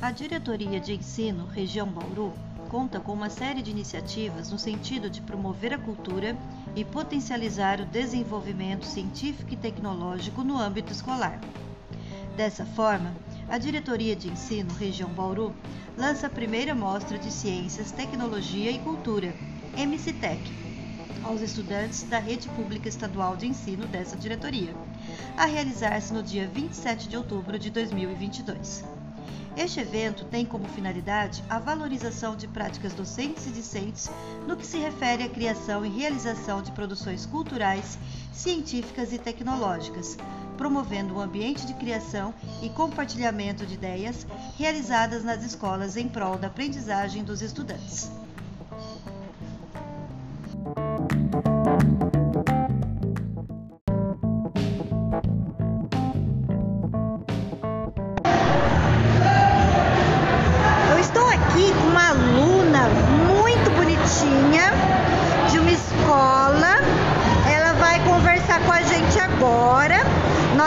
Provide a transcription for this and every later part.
A Diretoria de Ensino Região Bauru conta com uma série de iniciativas no sentido de promover a cultura e potencializar o desenvolvimento científico e tecnológico no âmbito escolar. Dessa forma, a Diretoria de Ensino Região Bauru lança a primeira mostra de Ciências, Tecnologia e Cultura, MCTEC, aos estudantes da Rede Pública Estadual de Ensino dessa diretoria, a realizar-se no dia 27 de outubro de 2022. Este evento tem como finalidade a valorização de práticas docentes e discentes no que se refere à criação e realização de produções culturais, científicas e tecnológicas, promovendo um ambiente de criação e compartilhamento de ideias realizadas nas escolas em prol da aprendizagem dos estudantes.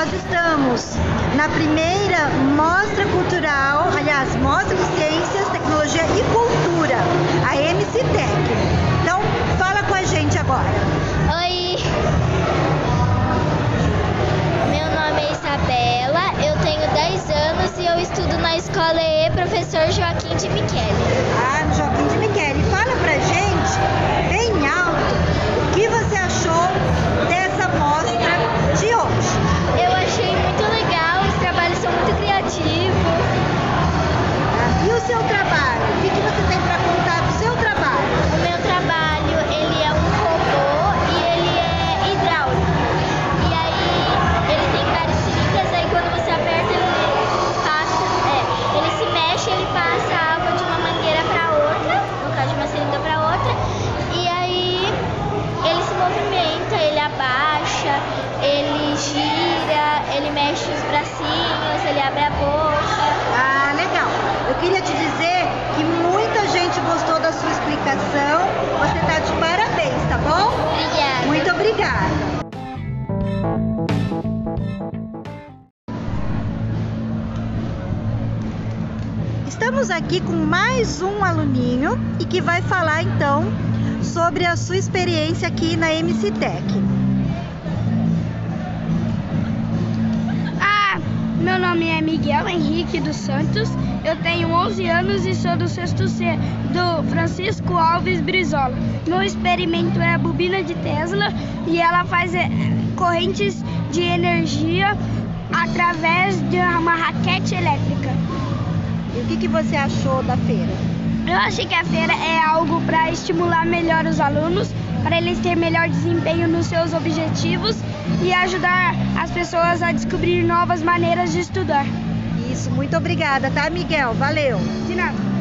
Nós estamos na primeira Mostra Cultural, aliás, Mostra de Ciências, Tecnologia e Cultura, a MCTEC. Então, fala com a gente agora. Queria te dizer que muita gente gostou da sua explicação. Você está de parabéns, tá bom? Obrigada. Muito obrigada. Estamos aqui com mais um aluninho e que vai falar então sobre a sua experiência aqui na MCTEC. Meu nome é Miguel Henrique dos Santos, eu tenho 11 anos e sou do sexto C, do Francisco Alves Brizola. Meu experimento é a bobina de Tesla e ela faz é, correntes de energia através de uma raquete elétrica. E o que, que você achou da feira? Eu achei que a feira é algo para estimular melhor os alunos, para eles terem melhor desempenho nos seus objetivos e ajudar as pessoas a descobrir novas maneiras de estudar. Isso, muito obrigada, tá, Miguel? Valeu. De nada.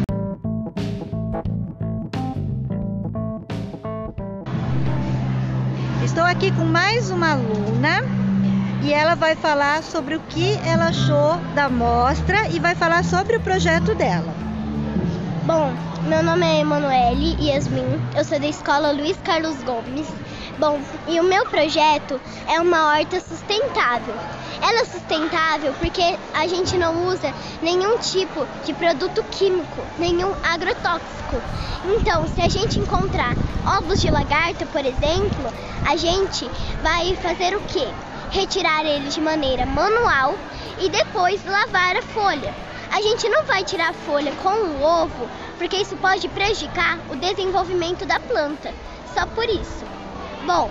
Estou aqui com mais uma aluna e ela vai falar sobre o que ela achou da mostra e vai falar sobre o projeto dela. Bom, meu nome é Emanuele Yasmin, eu sou da escola Luiz Carlos Gomes. Bom, e o meu projeto é uma horta sustentável. Ela é sustentável porque a gente não usa nenhum tipo de produto químico, nenhum agrotóxico. Então, se a gente encontrar ovos de lagarta, por exemplo, a gente vai fazer o quê? Retirar eles de maneira manual e depois lavar a folha. A gente não vai tirar a folha com o ovo, porque isso pode prejudicar o desenvolvimento da planta. Só por isso. Bom,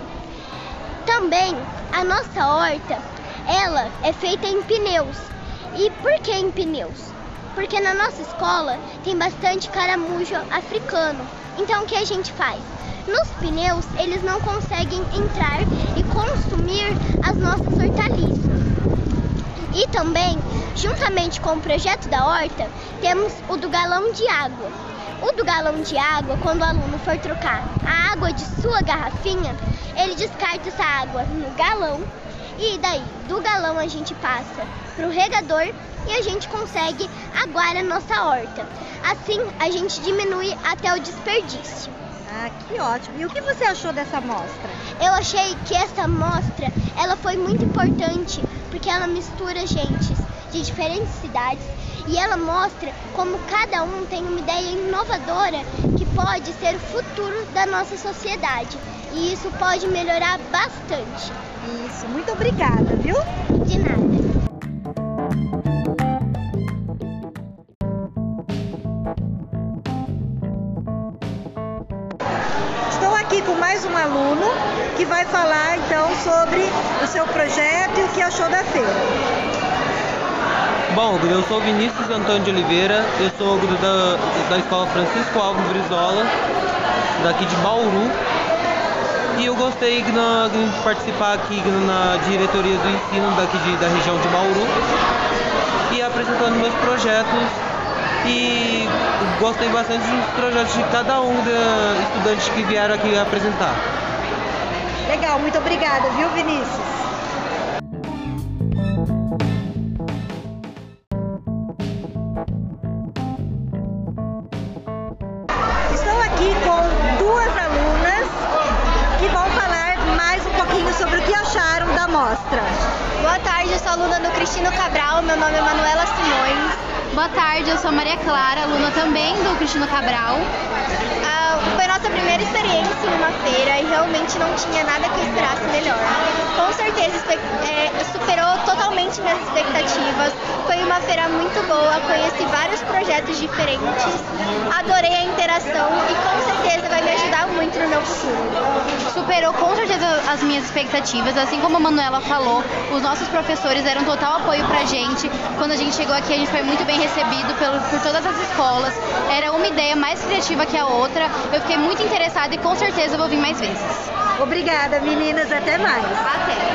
também a nossa horta, ela é feita em pneus. E por que em pneus? Porque na nossa escola tem bastante caramujo africano. Então o que a gente faz? Nos pneus, eles não conseguem entrar e consumir as nossas hortaliças. E também, juntamente com o projeto da horta, temos o do galão de água. O do galão de água, quando o aluno for trocar a água de sua garrafinha, ele descarta essa água no galão e daí do galão a gente passa para o regador e a gente consegue aguar a nossa horta. Assim a gente diminui até o desperdício. Ah, que ótimo. E o que você achou dessa mostra? Eu achei que essa mostra, ela foi muito importante porque ela mistura gentes de diferentes cidades e ela mostra como cada um tem uma ideia inovadora que pode ser o futuro da nossa sociedade. E isso pode melhorar bastante. Isso, muito obrigada, viu? De nada. Estou aqui com mais um aluno que vai falar então sobre o seu projeto achou da feira. Bom, eu sou Vinícius Antônio de Oliveira, eu sou da, da Escola Francisco Alves Brizola, daqui de Bauru. E eu gostei de participar aqui na diretoria do ensino daqui de, da região de Bauru e apresentando meus projetos e gostei bastante dos projetos de cada um dos estudantes que vieram aqui apresentar. Legal, muito obrigada, viu Vinícius? Mostra. Boa tarde, eu sou aluna do Cristino Cabral, meu nome é Manuela Simões. Boa tarde, eu sou Maria Clara, aluna também do Cristino Cabral. Ah, foi nossa primeira experiência em uma feira e realmente não tinha nada que eu esperasse melhor. Com certeza é, superou totalmente minhas expectativas. Foi uma feira muito boa, conheci vários projetos diferentes, adorei a interação e com certeza vai me ajudar Superou com certeza as minhas expectativas, assim como a Manuela falou, os nossos professores deram total apoio pra gente. Quando a gente chegou aqui, a gente foi muito bem recebido por, por todas as escolas. Era uma ideia mais criativa que a outra. Eu fiquei muito interessada e com certeza vou vir mais vezes. Obrigada, meninas. Até mais. Até.